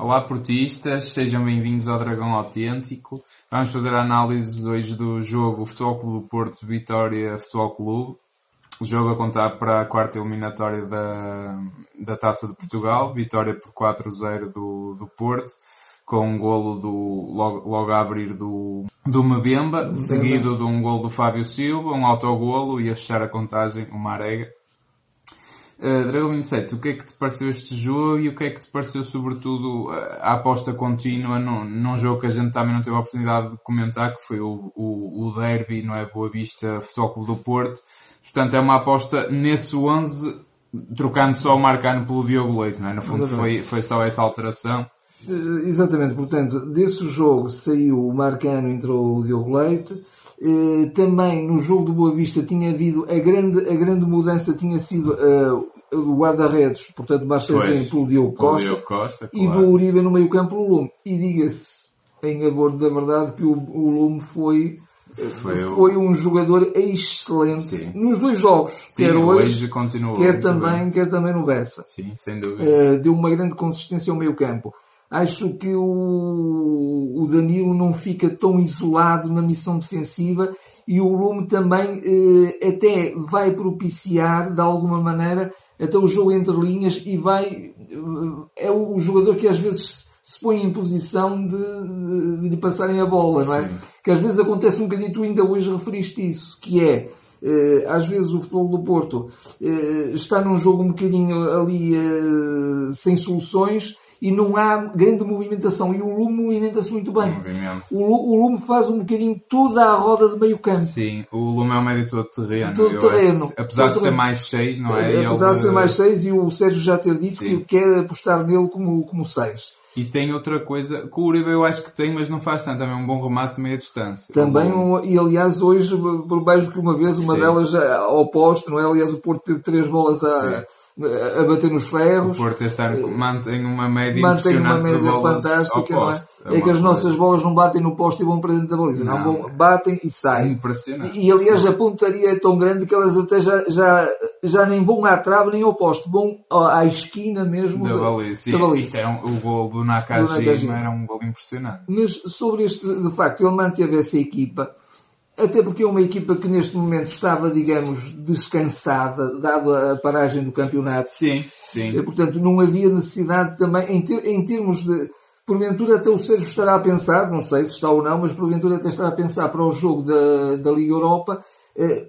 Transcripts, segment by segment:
Olá portistas, sejam bem-vindos ao Dragão Autêntico. Vamos fazer a análise hoje do jogo Futebol Clube do Porto Vitória Futebol Clube. O jogo a contar para a quarta eliminatória da, da Taça de Portugal. Vitória por 4-0 do, do Porto, com um golo do, logo, logo a abrir do, do Mbemba, seguido de um golo do Fábio Silva, um autogolo e a fechar a contagem, uma arega. Uh, Dragão 27, o que é que te pareceu este jogo e o que é que te pareceu, sobretudo, a aposta contínua num, num jogo que a gente também não teve a oportunidade de comentar, que foi o, o, o Derby, não é? Boa Vista Futebol Clube do Porto. Portanto, é uma aposta nesse 11, trocando só o Marcano pelo Diogo Leite, não é? No fundo, foi, foi só essa alteração. Eh, exatamente, portanto, desse jogo saiu o Marcano, entrou o Diogo Leite. Eh, também no jogo do Boa Vista tinha havido a grande, a grande mudança tinha sido uh, do guarda-redes, portanto, Marchezinho pelo Diogo Costa, Diogo Costa e do Uribe no meio-campo pelo Lume. E diga-se, em abordo da verdade, que o, o Lume foi. Foi, foi, um jogador excelente Sim. nos dois jogos, Sim, quer hoje, quer também, bem. quer também no Bessa. Sim, sem dúvida. Uh, deu uma grande consistência ao meio-campo. Acho que o, o Danilo não fica tão isolado na missão defensiva e o Lume também eh, até vai propiciar, de alguma maneira, até o jogo entre linhas e vai. Eh, é o jogador que às vezes se põe em posição de, de, de lhe passarem a bola, não é? Sim. Que às vezes acontece um bocadinho, tu ainda hoje referiste isso, que é. Uh, às vezes o futebol do Porto uh, está num jogo um bocadinho ali sem soluções e não há grande movimentação. E o Lume movimenta-se muito bem. O, o, Lume faz um bocadinho toda a roda de meio campo. Sim, o Lume é um médio todo terreno. Todo terreno. Apesar todo de ser mais 6, não é? Apesar de ser mais 6 e o Sérgio já ter dito Sim. que quer apostar nele como 6. Como seis. E tem outra coisa, que o Uribe eu acho que tem, mas não faz tanto. Também é um bom remate de meia distância. Também, um, e aliás, hoje, por mais do que uma vez, uma Sim. delas ao poste, não é? Aliás, o Porto teve três bolas a, a bater nos ferros. O Porto este ano mantém uma média mantém uma média fantástica, não é? É, é que as nossas bolas não batem no poste e vão para dentro da baliza. Não, não batem e saem. Impressionante. E, aliás a pontaria é tão grande que elas até já, já, já nem vão à trave nem ao poste, vão à esquina mesmo da, baliza. Da baliza. Isso é um, o gol do Nakajima era um gol impressionante. Mas sobre este, de facto, ele manteve essa equipa até porque é uma equipa que neste momento estava, digamos, descansada, dado a paragem do campeonato. Sim, sim. E, portanto, não havia necessidade também, em, ter, em termos de. Porventura até o Sérgio estará a pensar, não sei se está ou não, mas porventura até estará a pensar para o jogo da, da Liga Europa. Eh,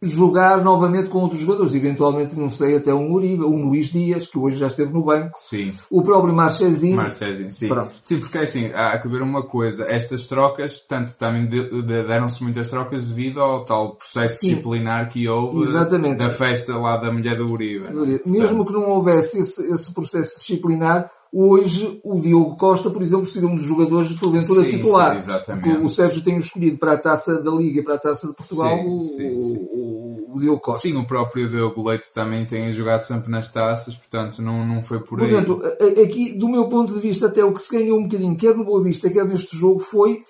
jogar novamente com outros jogadores, eventualmente, não sei, até um Uribe, um Luís Dias, que hoje já esteve no banco, sim. o próprio Marchezinho. Marchezinho, sim. Pronto. Sim, porque assim, há que ver uma coisa, estas trocas, tanto também de, de, deram-se muitas trocas devido ao tal processo sim. disciplinar que houve Exatamente. da festa lá da mulher do Uribe. Uribe. Mesmo que não houvesse esse, esse processo disciplinar, Hoje, o Diogo Costa, por exemplo, seria um dos jogadores de porventura sim, titular. Sim, exatamente. o Sérgio tem escolhido para a taça da Liga e para a taça de Portugal sim, o, sim, o, o, Diogo Costa. Sim, o próprio Diogo Leite também tem jogado sempre nas taças, portanto não, não foi por aí. Portanto, aqui, do meu ponto de vista, até o que se ganhou um bocadinho, quer no Boa Vista, quer neste jogo, foi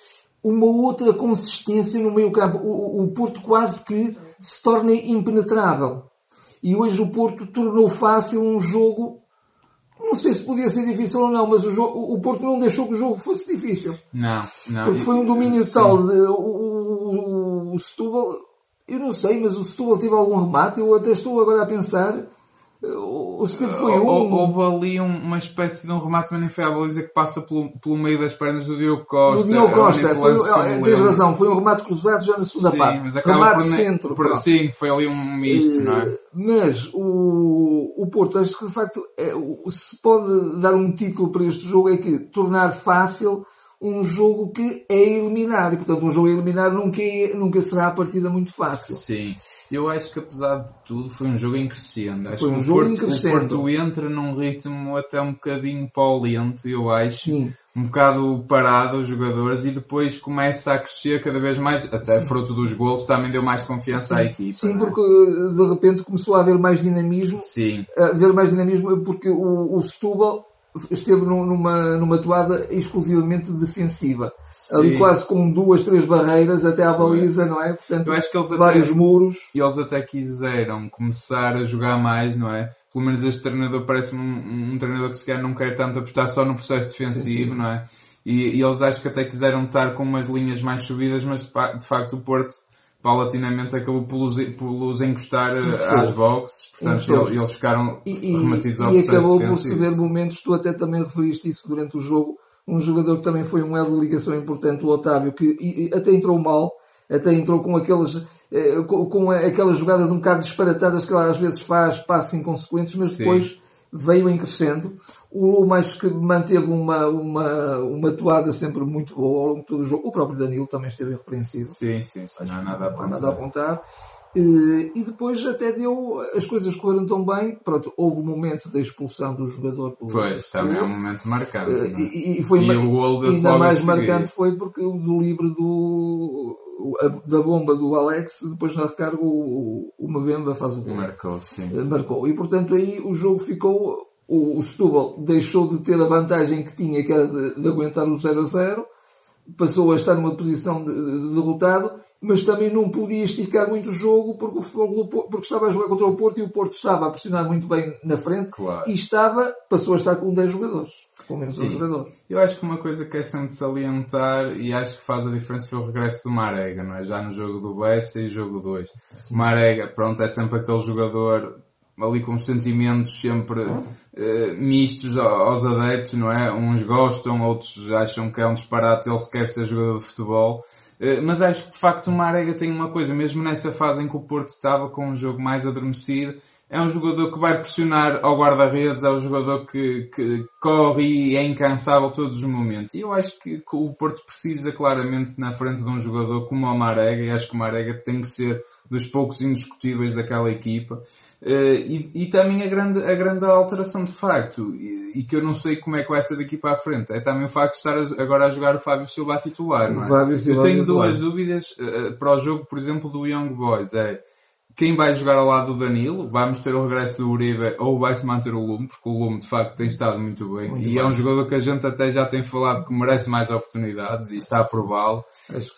uma outra consistência no meio campo. O, o Porto quase que se torna impenetrável. E hoje o Porto tornou fácil um jogo não sei se podia ser difícil ou não, mas o, jogo, o Porto não deixou que o jogo fosse difícil. Não, não. Porque foi um domínio sim. tal. De, o, o, o Setúbal, eu não sei, mas o Setúbal teve algum remate. Eu até estou agora a pensar o Steve foi um. Houve ali uma espécie de um remate, mas nem foi a baliza que passa pelo, pelo meio das pernas do Diogo Costa. Do Diogo Costa, foi, tens razão, foi um remate cruzado já na segunda sim, parte. Mas remate por, centro. Por, sim, foi ali um misto, uh, não é? Eh, mas o, o Porto, acho que de facto, é, se pode dar um título para este jogo, é que tornar fácil um jogo que é eliminar. E portanto, um jogo a eliminar nunca, é, nunca será a partida muito fácil. Sim. Eu acho que apesar de tudo foi um jogo em crescendo. Acho foi um jogo Porto, em crescendo. O Porto entra num ritmo até um bocadinho para o lento, eu acho. Sim. Um bocado parado os jogadores e depois começa a crescer cada vez mais, até Sim. fruto dos golos também deu mais confiança Sim. à equipa. Sim, é? porque de repente começou a haver mais dinamismo. Sim. A haver mais dinamismo porque o, o Setúbal esteve numa, numa toada exclusivamente defensiva. Sim. Ali quase com duas, três barreiras até à baliza, não é? Portanto, Eu acho que eles vários até, muros. E eles até quiseram começar a jogar mais, não é? pelo menos este treinador parece-me um, um, treinador que se calhar não quer tanto apostar só no processo defensivo, não é? E, e, eles acho que até quiseram estar com umas linhas mais subidas, mas de facto o Porto paulatinamente acabou por los, por los encostar às boxes, portanto eles, eles, ficaram e, remetidos ao e processo acabou por ver momentos, tu até também referiste isso durante o jogo, um jogador que também foi um elo de ligação importante, o Otávio, que até entrou mal, até entrou com aquelas eh, com, aquelas jogadas um bocado disparatadas que ela às vezes faz, passos inconsequentes, mas Sim. depois veio em crescendo. O Lume acho que manteve uma, uma, uma toada sempre muito boa ao longo de todo o jogo. O próprio Danilo também esteve repreensível. Sim, sim, sim. Não há nada a apontar. Nada a apontar. E, depois até deu, as coisas correram tão bem, pronto, houve o um momento da expulsão do jogador. Pois, também é um momento marcante. Uh, e, e, foi e o gol ainda mais marcante foi porque o do livre do da bomba do Alex, depois na recarga o, o Mbemba faz o gol. Marcou, sim. Eh, marcou. E portanto aí o jogo ficou, o, o Setúbal deixou de ter a vantagem que tinha, que era de, de aguentar o 0 a 0, passou a estar numa posição de, de derrotado mas também não podia esticar muito o jogo porque o futebol porque estava a jogar contra o Porto e o Porto estava a pressionar muito bem na frente claro. e estava, passou a estar com 10 jogadores. Com menos um jogador. Eu acho que uma coisa que é sempre de salientar e acho que faz a diferença foi o regresso do Marega, não é? Já no jogo do Bessa e jogo 2. O Marega, pronto, é sempre aquele jogador ali com sentimentos sempre uh, mistos aos adeptos, não é? Uns gostam, outros acham que é um disparate ele se quer ser jogador de futebol. Eh, mas acho que de facto o Marega tem uma coisa, mesmo nessa fase em que o Porto estava com um jogo mais adormecido, é um jogador que vai pressionar ao guarda-redes, é um jogador que, que corre e é incansável todos os momentos. E eu acho que, que, o Porto precisa claramente na frente de um jogador como o Marega, e acho que o Marega tem que ser dos poucos indiscutíveis daquela equipa. Uh, e, e, também a grande, a grande alteração de facto, e, e, que eu não sei como é que vai ser daqui para a frente, é também o facto de estar agora a jogar o Fábio Silva a titular. Não é? eu tenho duas dúvidas uh, para o jogo, por exemplo, do Young Boys. É quem vai jogar ao lado do Danilo, vamos ter o regresso do Uribe ou vai-se manter o Lume, porque o Lume de facto tem estado muito bem muito e bem. é um jogador que a gente até já tem falado que merece mais oportunidades e está a prová-lo.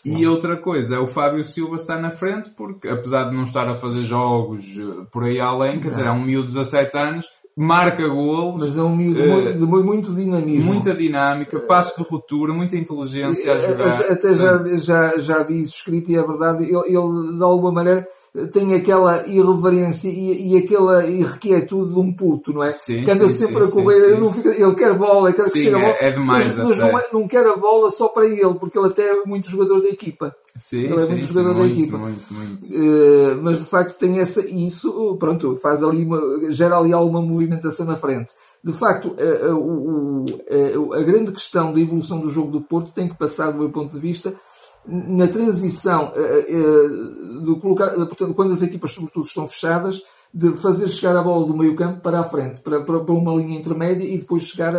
E outra coisa, é o Fábio Silva estar na frente, porque apesar de não estar a fazer jogos eh, por aí além, quer dizer, é um miúdo de 17 anos, marca golos. Mas é um miúdo uh, de muito dinamismo. Muita dinâmica, passo de ruptura, muita inteligência a jogar. Até já, já, já vi isso escrito e é verdade, ele, ele de alguma maneira tem aquela irreverência e, e aquela irrequietude de um puto, não é? Sim, que anda sim, sempre sim, a correr, ele, não fica, ele quer bola, quer que a bola, é demais mas, mas não, é, não, quer a bola só para ele, porque ele até é muito jogador da equipa. Sim, ele é muito jogador da equipa. Muito, muito. Uh, mas de facto tem essa, isso, pronto, faz ali uma, gera ali alguma movimentação na frente. De facto, uh, uh, a grande questão da evolução do jogo do Porto tem que passar, do meu ponto de vista, na transição uh, uh, do colocar, portanto, quando as equipas sobretudo estão fechadas, de fazer chegar a bola do meio campo para a frente, para, para, para uma linha intermédia e depois chegar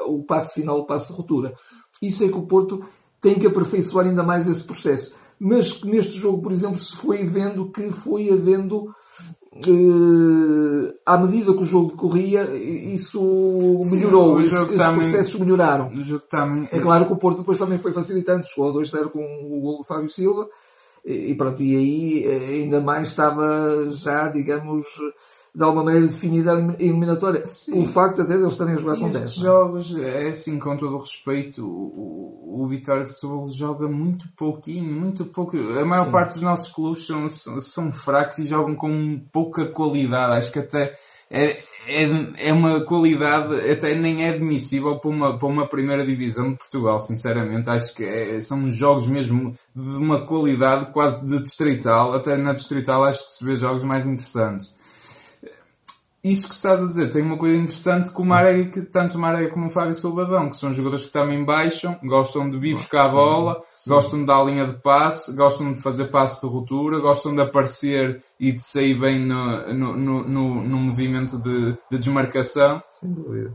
ao passo final, o passo de ruptura. Isso é que o Porto tem que aperfeiçoar ainda mais esse processo. Mas que neste jogo, por exemplo, se foi vendo que foi havendo Uh, à medida que o jogo decorria, isso melhorou, Sim, os também, processos melhoraram. Também... É claro que o Porto depois também foi facilitando, chegou a 2-0 com o gol do Fábio Silva, e, e pronto, e aí eh, ainda mais estava já, digamos, de alguma maneira definida a eliminatória. Sim. O facto até de eles estarem a jogar e com 10. Estes jogos, é assim, com todo o respeito, o, o Vitória de Setúbal joga muito pouquinho, muito pouco. A maior Sim. parte dos nossos clubes são, são, são, fracos e jogam com pouca qualidade. Acho que até é, é, é uma qualidade, até nem é admissível para uma, para uma primeira divisão de Portugal, sinceramente. Acho que é, são jogos mesmo de uma qualidade quase de distrital. Até na distrital acho que se vê jogos mais interessantes isso que estás a dizer tem uma coisa interessante que o Marega, que tanto o Marega como o Fábio Salvadão, que são jogadores que também baixam, gostam de vir buscar a bola, sim. gostam de dar a linha de passe, gostam de fazer passe de ruptura, gostam de aparecer e de sair bem no, no, no, no, no movimento de, de desmarcação. Sem dúvida.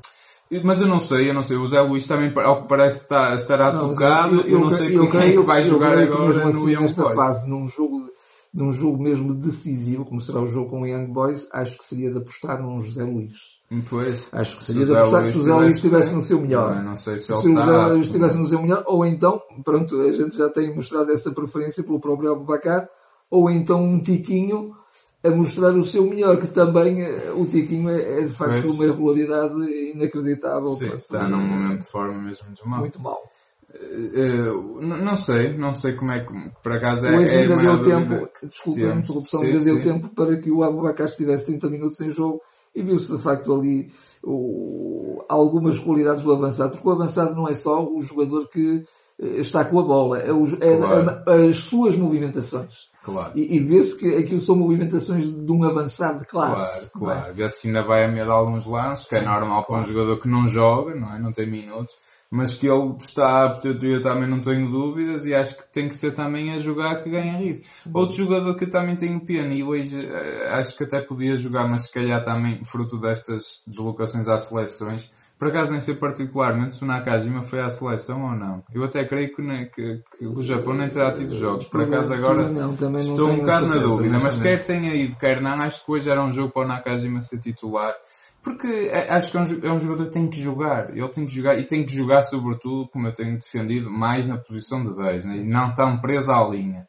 Mas eu não sei, eu não sei. O Zé Luís também, ao que parece, está, estará não, tocado. Eu, eu, eu, não sei quem é que vai jogar agora no Young Boys. fase, num jogo num jogo mesmo decisivo, como será o jogo com o Young Boys, acho que seria de apostar num José Luís. Pois. Acho que seria de apostar se o José Luís estivesse no seu melhor. Não, não sei se, se o José Luís estivesse no seu melhor, ou então, pronto, a gente já tem mostrado essa preferência pelo próprio Abubacar, ou então um tiquinho a mostrar o seu melhor, que também eh, o Tiquinho é, é de facto Pois. uma regularidade inacreditável. Sim, está num momento de forma mesmo muito mau. muito mal. N- não sei, não sei como é que por acaso é. Hoje é ainda maior deu tempo, desculpa a interrupção, ainda deu tempo para que o Abubacar estivesse 30 minutos em jogo e viu-se de facto ali o- algumas qualidades do avançado, porque o avançado não é só o jogador que eh, está com a bola, é, o- é Claro. a- as suas movimentações. Claro. E, e vê-se que aquilo são movimentações de um avançado de classe. Claro, é? claro. Vê-se que ainda vai a meio de alguns lances, que é normal para um jogador que não joga, não é? Não tem minutos, mas que ele está apto, eu também não tenho dúvidas, e acho que tem que ser também a jogar que ganha ritmo. Outro jogador que eu também tenho pena, e hoje eh, acho que até podia jogar, mas se calhar também fruto destas deslocações às seleções, por acaso nem sei particularmente se o Nakajima foi à seleção ou não. Eu até creio que, ne- que- que o Japão nem terá tido jogos. Por acaso agora Não, não estou um bocado na dúvida, mas quer tenha ido, quer não, acho que hoje era um jogo para o Nakajima ser titular. Porque é- acho que é um, é um jogador que tem que jogar. Ele tem que jogar e tem que jogar, sobretudo, como eu tenho defendido, mais na posição de 10, né? e não tão preso à linha.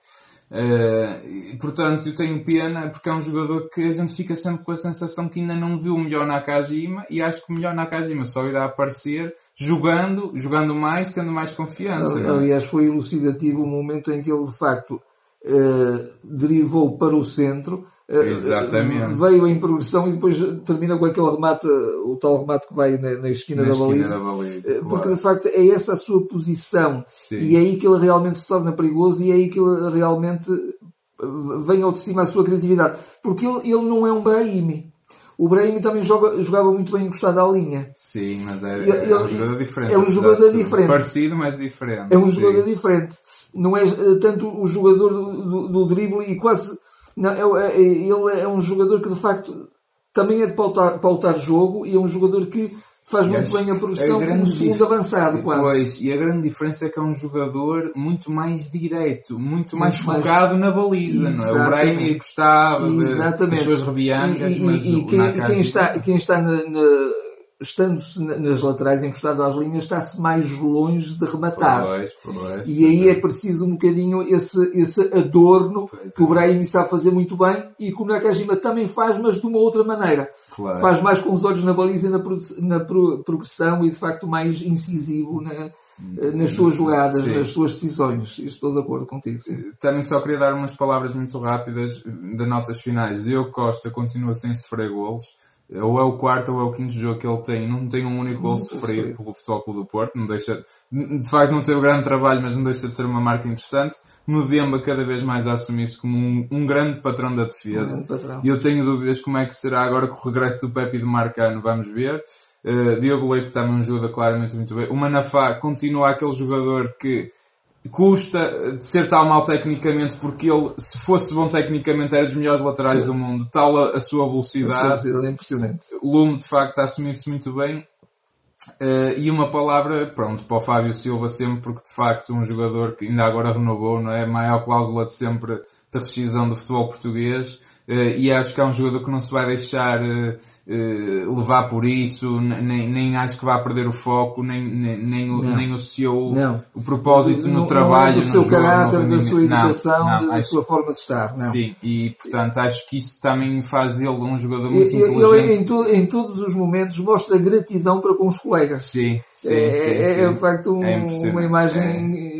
E, portanto, eu tenho pena porque é um jogador que a gente fica sempre com a sensação que ainda não viu o melhor Nakajima e acho que o melhor Nakajima só irá aparecer jogando, jogando mais, tendo mais confiança. é? Aliás, foi elucidativo o momento em que ele, de facto, eh, derivou para o centro, Exatamente. veio em progressão e depois termina com aquele remate, o tal remate que vai na, na esquina, Na da, esquina baliza. da baliza, Eh, Porque, claro. de facto, é essa a sua posição. Sim. E é aí que ele realmente se torna perigoso e é aí que ele realmente eh, vem ao de cima a sua criatividade. Porque ele, ele não é um Brahimi. O Brahimi também joga, jogava muito bem encostado à linha. Sim, mas é, Ele- é um jogador diferente. é um jogador diferente. Parecido, mas diferente. É um sim. jogador diferente. Não é eh, tanto o jogador do, do, do drible e quase. Não, é, é- ele é um jogador que de facto também é de pautar, pautar jogo e é um jogador que faz muito acho bem a a como grande segundo avançado, quase. Pois, e a grande diferença é que é um jogador muito mais direto, muito mais Muito mais- focado na baliza, não é? O Exatamente. Brahim gostava de, Exatamente. das suas rebiancas, E- e- mas e quem, quem está, quem está na, na- estando-se na- nas laterais, encostado às linhas, está-se mais longe de rematar. Pois, pois, E aí pois é preciso um bocadinho esse, esse adorno Pois que o é. Brahim sabe fazer muito bem e que o Nakajima também faz, mas de uma outra maneira. Claro. Faz mais com os olhos na baliza e na, produ- na pro- progressão e de facto mais incisivo na- nas suas jogadas, Sim. nas suas decisões. Estou de acordo contigo. Sim. Também só queria dar umas palavras muito rápidas de notas finais. Diogo Costa continua sem sofrer golos. Ou é o quarto ou é o quinto jogo que ele tem. Não tem um único gol sofrido pelo Futebol Clube do Porto. Não deixa, de facto, não teve grande trabalho, mas não deixa de ser uma marca interessante. Mbemba cada vez mais a assumir-se como um, um grande patrão da defesa. Um. E eu tenho dúvidas como é que será agora com o regresso do Pepe e do Marcano. Vamos ver. Uh, Diogo Leite também ajuda claramente muito bem. O Manafá continua aquele jogador que custa de ser tal mal tecnicamente porque ele, se fosse bom tecnicamente, era dos melhores laterais do mundo. Tal a, a sua A velocidade. sua é impressionante. Lume, de facto, a assumir-se muito bem. Eh, e uma palavra, pronto, para o Fábio Silva sempre, porque de facto um jogador que ainda agora renovou, não é? A maior cláusula de sempre de rescisão do futebol português. Eh, e acho que é um jogador que não se vai deixar eh, eh, levar por isso, nem, nem acho que vá perder o foco, nem, nem, nem, o, nem associou Não. o propósito Não- no trabalho, é do no seu jogo, no caráter, da sua educação, não, da acho- sua forma de estar. Não. Sim, e portanto acho que isso também faz dele um jogador Ele, muito ele inteligente. em, to- em todos os momentos mostra gratidão para com os colegas. Sim, sim, é, sim, é, sim. é, de facto um- É uma imagem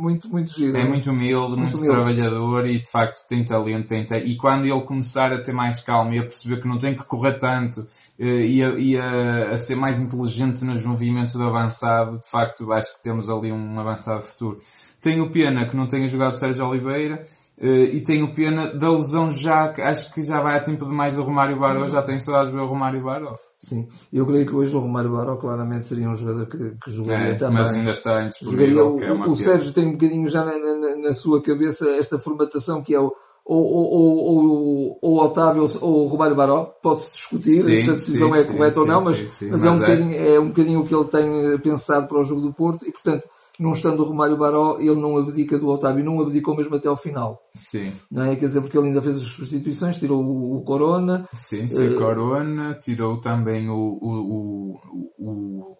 muito, muito gira. É muito humilde, muito, humilde. trabalhador e de facto tem talento. Tem, e quando ele começar a ter mais calma e a perceber que não tem que correr tanto eh, e, a, e a- a ser mais inteligente nos movimentos do avançado, de facto acho que temos ali um avançado futuro. Tenho pena que não tenha jogado Sérgio Oliveira. eh, e tenho pena da lesão já, acho que já vai a tempo demais do Romário Baró, já tenho saudades o Romário Baró. Sim, eu creio que hoje o Romário Baró claramente seria um jogador que, que jogaria É, também. mas ainda está Jogaria, indisponível, o, que é o pena. Sérgio tem um bocadinho já na, na- na sua cabeça esta formatação que é o ou, ou, ou, ou, o Otávio ou o Romário Baró, pode-se discutir Sim, se a decisão sim, é correta ou não, mas, sim, mas, é, um mas é. bocadinho, é um bocadinho o que ele tem eh, pensado para o jogo do Porto e, portanto, não estando o Romário Baró, ele não abdica do Otávio, não abdicou mesmo até ao final. Sim. Não é? Quer dizer, porque ele ainda fez as substituições, tirou o, Corona, Sim, sem Corona, tirou também o, o, o, o,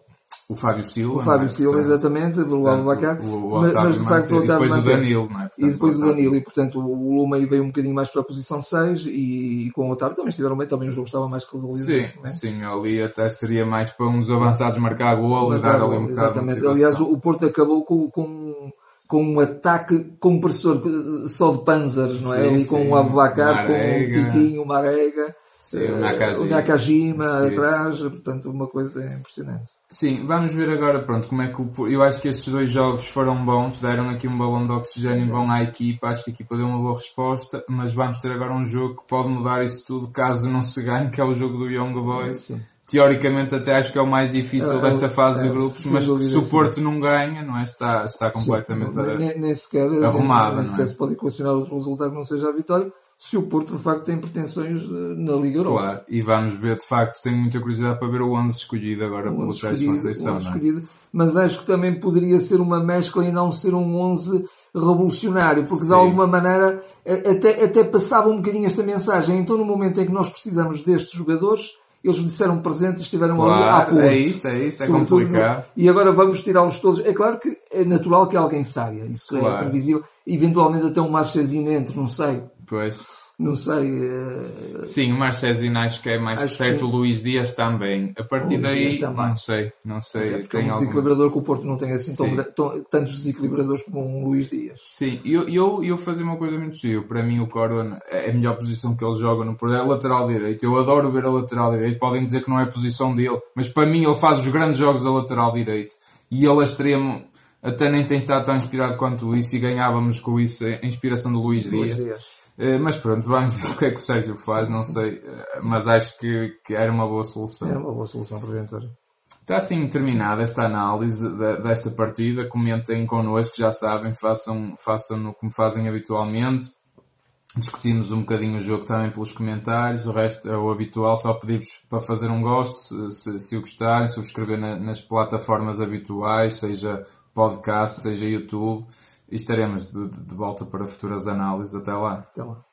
o Fábio Silva. O Fábio é? Silva, Portanto, exatamente, o o- o Mas, mas de facto o Manter- Otávio E depois o Manter- Danilo, não é? E Portanto, depois o Otávio- Danilo, e portanto o Luma aí veio um bocadinho mais para a posição 6 e, e com o Otávio também estiveram bem, também o jogo estava mais resolvido. Sim, momento. sim, ali até seria mais para uns avançados marcar gol e dar ali um Exatamente. Aliás, o o Porto acabou com, com, com um ataque com um professor só de panzers, não é? Sim, Ali com o Abubacar, com o Marega. Tiquinho, o Marega, Sim, o eh, Nakajima. o Nakajima Sim, atrás, portanto, uma coisa impressionante. Sim, vamos ver agora, pronto, como é que o Eu acho que estes dois jogos foram bons, deram aqui um balão de oxigênio bom à equipa, acho que a equipa deu uma boa resposta, mas vamos ter agora um jogo que pode mudar isso tudo caso não se ganhe, que é o jogo do Young Boys. Sim. Teoricamente até acho que é o mais difícil É, desta fase é, de grupos, mas se o sim. Porto não ganha, não é? Está, está completamente... Sim, nem, nem sequer, arrumada, nem não sequer é? se pode equacionar o resultado que não seja a vitória, se o Porto de facto tem pretensões eh, na Liga Europa. Claro, e vamos ver, de facto, tenho muita curiosidade para ver o 11 escolhido agora pelo 11 Sérgio Conceição, 11 não é? escolhido, mas acho que também poderia ser uma mescla e não ser um 11 revolucionário, porque de Sim. alguma maneira até, até passava um bocadinho esta mensagem. Então, no momento em que nós precisamos destes jogadores, eles me disseram presentes estiveram ali a Claro, apoio. é isso, é isso, é Sobretudo complicado. no- E agora vamos tirá-los todos. É claro que é natural que alguém saia, isso é Claro. previsível. Eventualmente até um Marchezinho entre, não sei. Pois. Não sei. eh, Sim, o Marchesino acho que é mais Acho certo, o Luís Dias também. A partir daí, também. não sei, não sei. é tem um desequilibrador que o Porto não tem assim tão, tão- tantos desequilibradores como um Luís Dias. Sim, e eu, eu, eu fazer uma coisa muito giro. Para mim, o Corona é a melhor posição que ele joga no Porto. É lateral direito. Eu adoro ver a lateral direito. Podem dizer que não é a posição dele, mas para mim, ele faz os grandes jogos a lateral direito. E ele, a extremo, até nem tem estado tão inspirado quanto isso. E ganhávamos com isso a inspiração do Luís Luís Dias. Dias. Eh, Mas pronto, vamos ver o que é que o Sérgio faz, não sei. eh, Mas acho que, que era uma boa solução. Era uma boa solução preventória. Está assim terminada esta análise desta partida. Comentem connosco, já sabem, façam, façam como fazem habitualmente. Discutimos um bocadinho o jogo também pelos comentários. O resto é o habitual, só pedimos para fazer um gosto, se, se, se o gostarem, subscrever na- nas plataformas habituais, seja podcast, seja YouTube. E estaremos de, de volta para futuras análises. Até lá. Até lá.